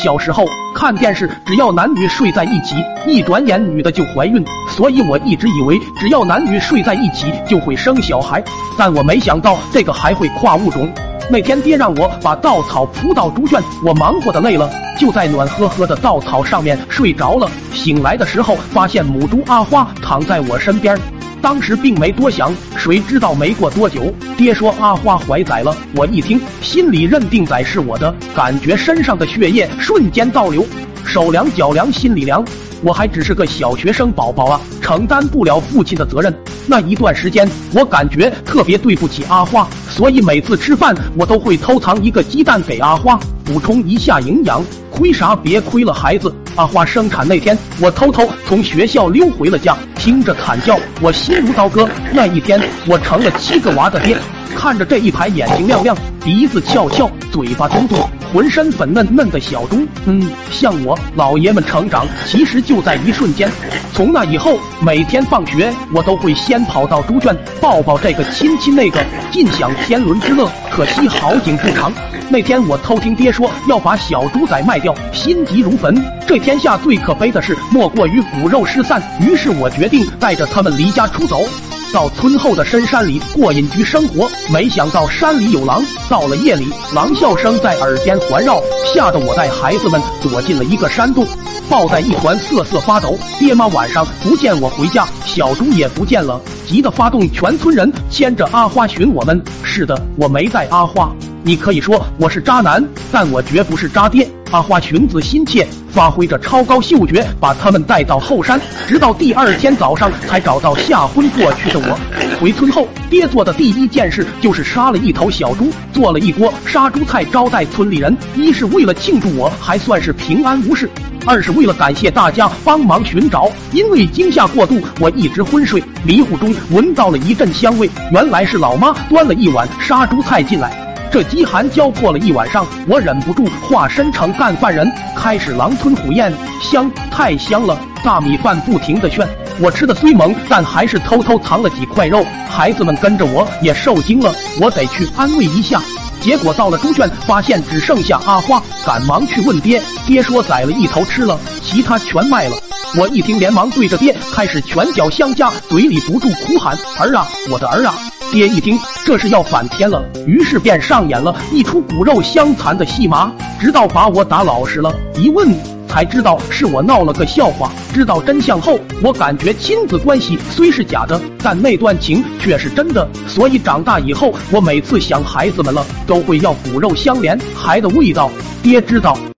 小时候看电视，只要男女睡在一起，一转眼女的就怀孕，所以我一直以为只要男女睡在一起就会生小孩，但我没想到这个还会跨物种。那天爹让我把稻草铺到猪圈，我忙活的累了，就在暖和和的稻草上面睡着了。醒来的时候，发现母猪阿花躺在我身边。当时并没多想，谁知道没过多久，爹说阿花怀崽了。我一听，心里认定崽是我的，感觉身上的血液瞬间倒流，手凉脚凉心里凉。我还只是个小学生宝宝啊，承担不了父亲的责任。那一段时间，我感觉特别对不起阿花，所以每次吃饭我都会偷藏一个鸡蛋给阿花，补充一下营养。亏啥？别亏了孩子。阿花生产那天，我偷偷从学校溜回了家，听着惨叫，我心如刀割。那一天，我成了七个娃的爹。看着这一排眼睛亮亮、鼻子翘翘、嘴巴嘟嘟、浑身粉嫩嫩的小猪，嗯，像我老爷们成长，其实就在一瞬间。从那以后，每天放学，我都会先跑到猪圈抱抱这个亲亲那个，尽享天伦之乐。可惜好景不长。那天我偷听爹说要把小猪仔卖掉，心急如焚。这天下最可悲的事，莫过于骨肉失散。于是我决定带着他们离家出走。到村后的深山里过隐居生活，没想到山里有狼。到了夜里，狼啸声在耳边环绕，吓得我带孩子们躲进了一个山洞，抱在一团瑟瑟发抖。爹妈晚上不见我回家，小猪也不见了，急得发动全村人牵着阿花寻我们。是的，我没带阿花。你可以说我是渣男，但我绝不是渣爹。阿花寻子心切，发挥着超高嗅觉，把他们带到后山，直到第二天早上才找到吓昏过去的我。回村后，爹做的第一件事就是杀了一头小猪，做了一锅杀猪菜招待村里人。一是为了庆祝我还算是平安无事，二是为了感谢大家帮忙寻找。因为惊吓过度，我一直昏睡，迷糊中闻到了一阵香味，原来是老妈端了一碗杀猪菜进来。这饥寒交迫了一晚上，我忍不住化身成干饭人，开始狼吞虎咽，香太香了！大米饭不停的炫，我吃的虽猛，但还是偷偷藏了几块肉。孩子们跟着我也受惊了，我得去安慰一下。结果到了猪圈，发现只剩下阿花，赶忙去问爹，爹说宰了一头吃了，其他全卖了。我一听，连忙对着爹开始拳脚相加，嘴里不住哭喊：“儿啊，我的儿啊！”爹一听，这是要反天了，于是便上演了一出骨肉相残的戏码，直到把我打老实了。一问才知道是我闹了个笑话。知道真相后，我感觉亲子关系虽是假的，但那段情却是真的。所以长大以后，我每次想孩子们了，都会要骨肉相连，孩的味道，爹知道。